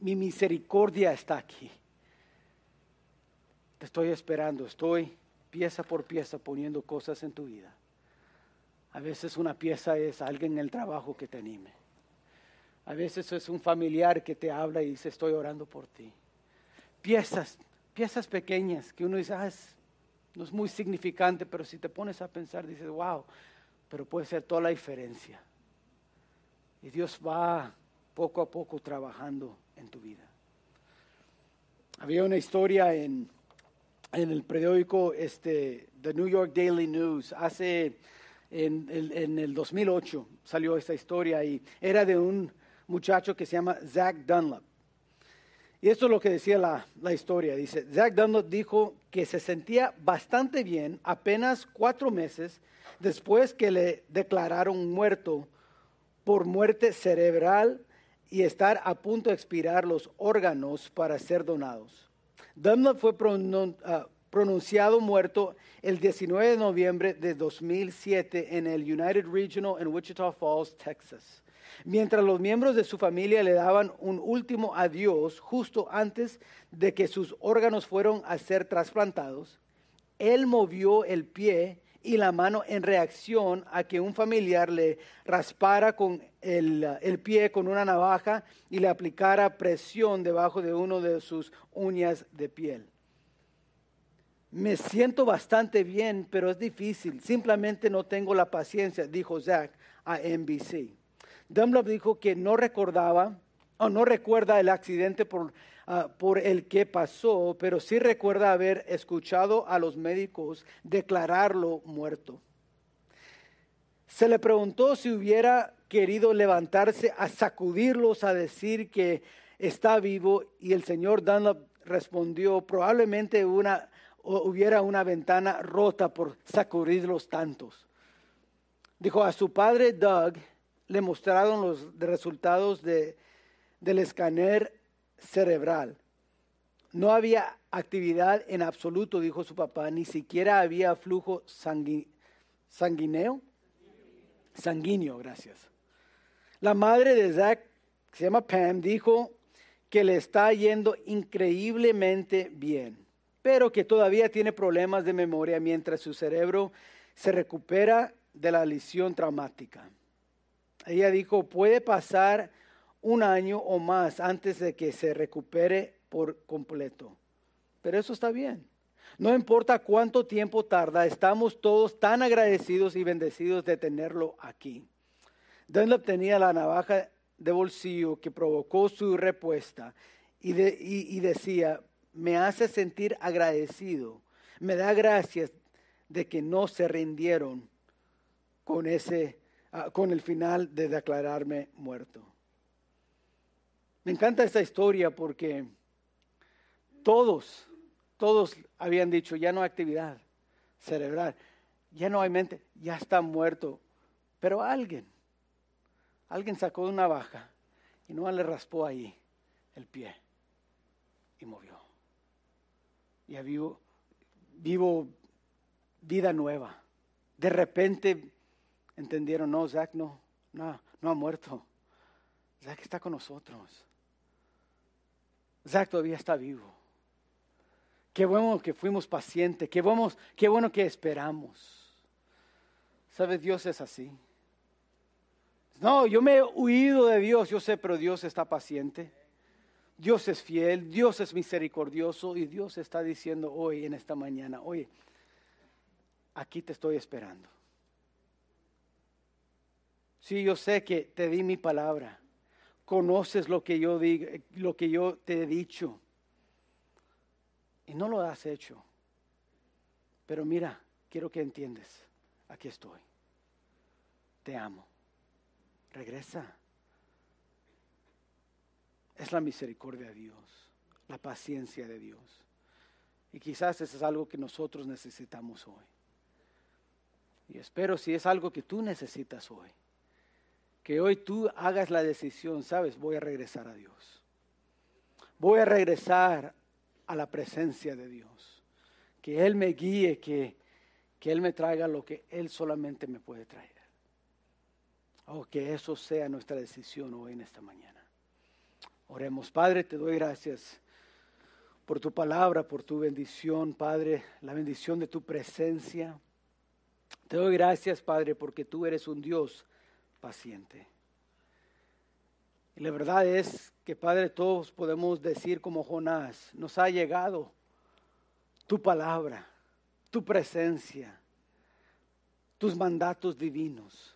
mi misericordia está aquí. Te estoy esperando, estoy pieza por pieza poniendo cosas en tu vida. A veces una pieza es alguien en el trabajo que te anime. A veces es un familiar que te habla y dice, estoy orando por ti. Piezas, piezas pequeñas que uno dice, ah, no es muy significante, pero si te pones a pensar, dices, wow, pero puede ser toda la diferencia. Y Dios va poco a poco trabajando en tu vida. Había una historia en en el periódico este, The New York Daily News hace en, en, el 2008 salió esta historia y era de un muchacho que se llama Zach Dunlap. Y esto es lo que decía la, la, historia. Dice, Zach Dunlap dijo que se sentía bastante bien apenas cuatro meses después que le declararon muerto por muerte cerebral y estar a punto de expirar los órganos para ser donados. Dunlap fue ah, pronunciado muerto el 19 de noviembre de 2007 en el United Regional en Wichita Falls, Texas. Mientras los miembros de su familia le daban un último adiós justo antes de que sus órganos fueron a ser trasplantados, él movió el pie y la mano en reacción a que un familiar le raspara con el, pie con una navaja y le aplicara presión debajo de uno de sus uñas de piel. Me siento bastante bien, pero es difícil. Simplemente no tengo la paciencia, dijo Zach a NBC. Dunlop dijo que no recordaba o no recuerda el accidente por, ah, por el que pasó, pero sí recuerda haber escuchado a los médicos declararlo muerto. Se le preguntó si hubiera querido levantarse a sacudirlos, a decir que está vivo, y el señor Dunlop respondió, probablemente hubiera una ventana rota por sacudirlos tantos. Dijo a su padre Doug, le mostraron los resultados de, del escáner cerebral. No había actividad en absoluto, dijo su papá, ni siquiera había flujo sanguíneo. Sanguíneo, gracias. La madre de Zach, se llama Pam, dijo que le está yendo increíblemente bien, pero que todavía tiene problemas de memoria mientras su cerebro se recupera de la lesión traumática. Ella dijo, puede pasar un año o más antes de que se recupere por completo. Pero eso está bien. No importa cuánto tiempo tarda, estamos todos tan agradecidos y bendecidos de tenerlo aquí. Dunlop tenía la navaja de bolsillo que provocó su respuesta y, y decía, me hace sentir agradecido, me da gracias de que no se rindieron con ese Ah, con el final de declararme muerto. Me encanta esta historia porque todos, todos habían dicho, ya no hay actividad cerebral, ya no hay mente, ya está muerto. Pero alguien, alguien sacó una baja y no le raspó ahí el pie y movió. Y vivo, vivo vida nueva. De repente entendieron, no, Zach no, no, no ha muerto. Zach está con nosotros. Zach todavía está vivo. Qué bueno que fuimos pacientes, qué bueno, qué bueno que esperamos. ¿Sabes? Dios es así. No, yo me he huido de Dios, yo sé, pero Dios está paciente. Dios es fiel, Dios es misericordioso y Dios está diciendo hoy, en esta mañana, oye, aquí te estoy esperando. Sí, yo sé que te di mi palabra. Conoces lo que yo digo, lo que yo te he dicho. Y no lo has hecho. Pero mira, quiero que entiendes. Aquí estoy. Te amo. Regresa. Es la misericordia de Dios, la paciencia de Dios. Y quizás eso es algo que nosotros necesitamos hoy. Y espero si es algo que tú necesitas hoy que hoy tú hagas la decisión, sabes, voy a regresar a Dios. Voy a regresar a la presencia de Dios. Que Él me guíe, que, que Él me traiga lo que Él solamente me puede traer. Oh, que eso sea nuestra decisión hoy en esta mañana. Oremos, Padre, te doy gracias por tu palabra, por tu bendición, Padre, la bendición de tu presencia. Te doy gracias, Padre, porque tú eres un Dios paciente. Y la verdad es que, Padre, todos podemos decir como Jonás, nos ha llegado tu palabra, tu presencia, tus mandatos divinos.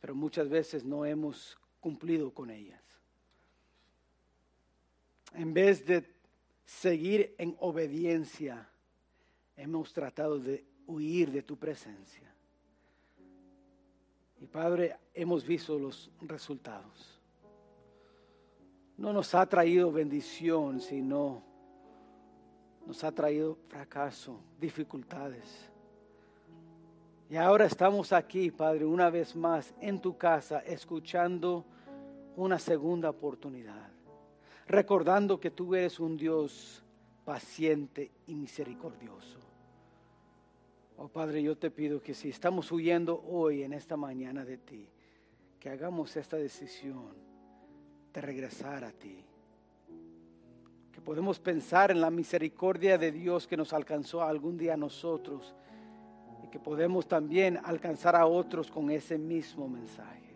Pero muchas veces no hemos cumplido con ellas. En vez de seguir en obediencia, hemos tratado de huir de tu presencia. Y Padre, hemos visto los resultados. No nos ha traído bendición, sino nos ha traído fracaso, dificultades. Y ahora estamos aquí, Padre, una vez más en tu casa, escuchando una segunda oportunidad, recordando que tú eres un Dios paciente y misericordioso. Oh Padre, yo te pido que si estamos huyendo hoy en esta mañana de ti, que hagamos esta decisión de regresar a ti. Que podemos pensar en la misericordia de Dios que nos alcanzó algún día a nosotros y que podemos también alcanzar a otros con ese mismo mensaje.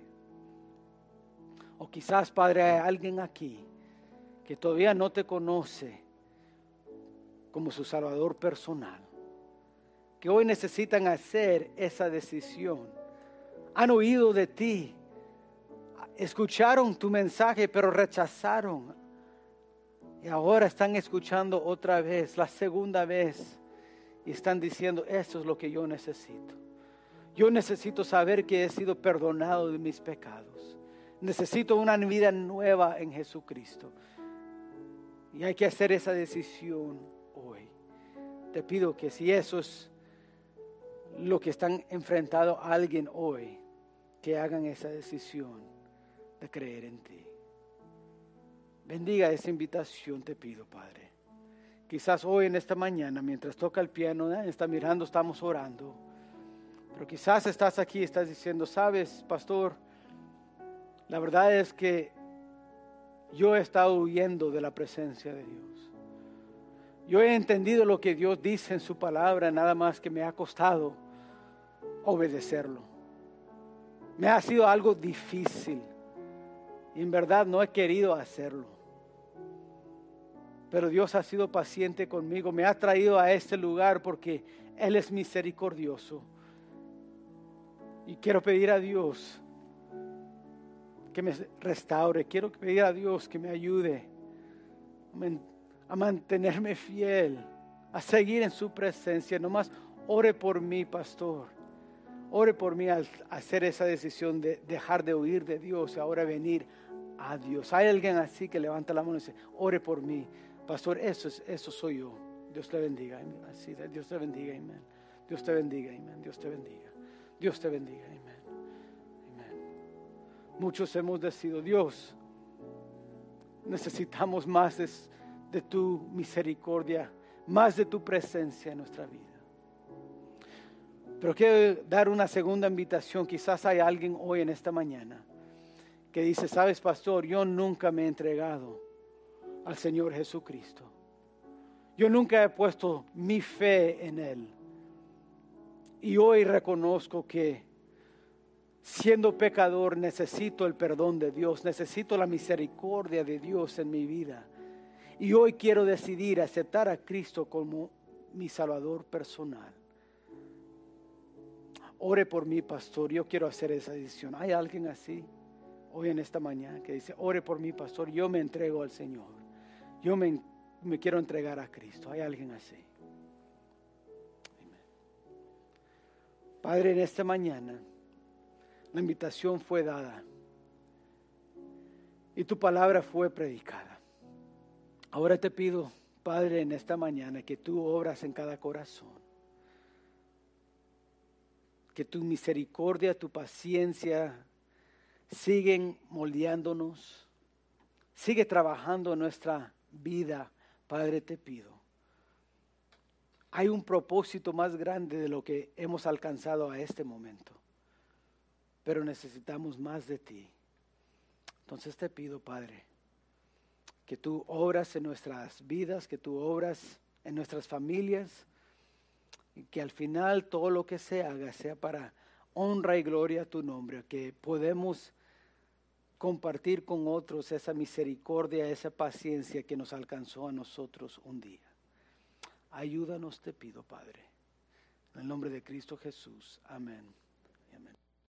O quizás, Padre, hay alguien aquí que todavía no te conoce como su Salvador personal que hoy necesitan hacer esa decisión. Han oído de ti, escucharon tu mensaje, pero rechazaron. Y ahora están escuchando otra vez, la segunda vez, y están diciendo, esto es lo que yo necesito. Yo necesito saber que he sido perdonado de mis pecados. Necesito una vida nueva en Jesucristo. Y hay que hacer esa decisión hoy. Te pido que si eso es lo que están enfrentando a alguien hoy, que hagan esa decisión de creer en ti. Bendiga esa invitación, te pido, Padre. Quizás hoy en esta mañana, mientras toca el piano, está mirando, estamos orando. Pero quizás estás aquí estás diciendo, sabes, pastor, la verdad es que yo he estado huyendo de la presencia de Dios. Yo he entendido lo que Dios dice en su palabra, nada más que me ha costado obedecerlo. Me ha sido algo difícil y en verdad no he querido hacerlo. Pero Dios ha sido paciente conmigo, me ha traído a este lugar porque Él es misericordioso. Y quiero pedir a Dios que me restaure, quiero pedir a Dios que me ayude a mantenerme fiel, a seguir en su presencia. Nomás ore por mí, pastor. Ore por mí al hacer esa decisión de dejar de huir de Dios y ahora venir a Dios. Hay alguien así que levanta la mano y dice, ore por mí. Pastor, eso, es, eso soy yo. Dios te bendiga. Así, Dios te bendiga. Amén. Dios te bendiga. Amén. Dios te bendiga. Dios te bendiga. Amén. Muchos hemos decidido, Dios, necesitamos más de tu misericordia, más de tu presencia en nuestra vida. Pero quiero dar una segunda invitación. Quizás hay alguien hoy en esta mañana que dice, sabes, pastor, yo nunca me he entregado al Señor Jesucristo. Yo nunca he puesto mi fe en Él. Y hoy reconozco que siendo pecador necesito el perdón de Dios, necesito la misericordia de Dios en mi vida. Y hoy quiero decidir aceptar a Cristo como mi Salvador personal. Ore por mí, pastor, yo quiero hacer esa decisión. ¿Hay alguien así hoy en esta mañana que dice, ore por mí, pastor, yo me entrego al Señor? Yo me, quiero entregar a Cristo. ¿Hay alguien así? Padre, en esta mañana la invitación fue dada y tu palabra fue predicada. Ahora te pido, Padre, en esta mañana que tú obras en cada corazón que tu misericordia, tu paciencia siguen moldeándonos, sigue trabajando en nuestra vida, Padre, te pido. Hay un propósito más grande de lo que hemos alcanzado a este momento, pero necesitamos más de ti. Entonces te pido, Padre, que tú obras en nuestras vidas, que tú obras en nuestras familias, que al final todo lo que se haga sea para honra y gloria a tu nombre, que podemos compartir con otros esa misericordia, esa paciencia que nos alcanzó a nosotros un día. Ayúdanos, te pido, Padre. En el nombre de Cristo Jesús. Amén.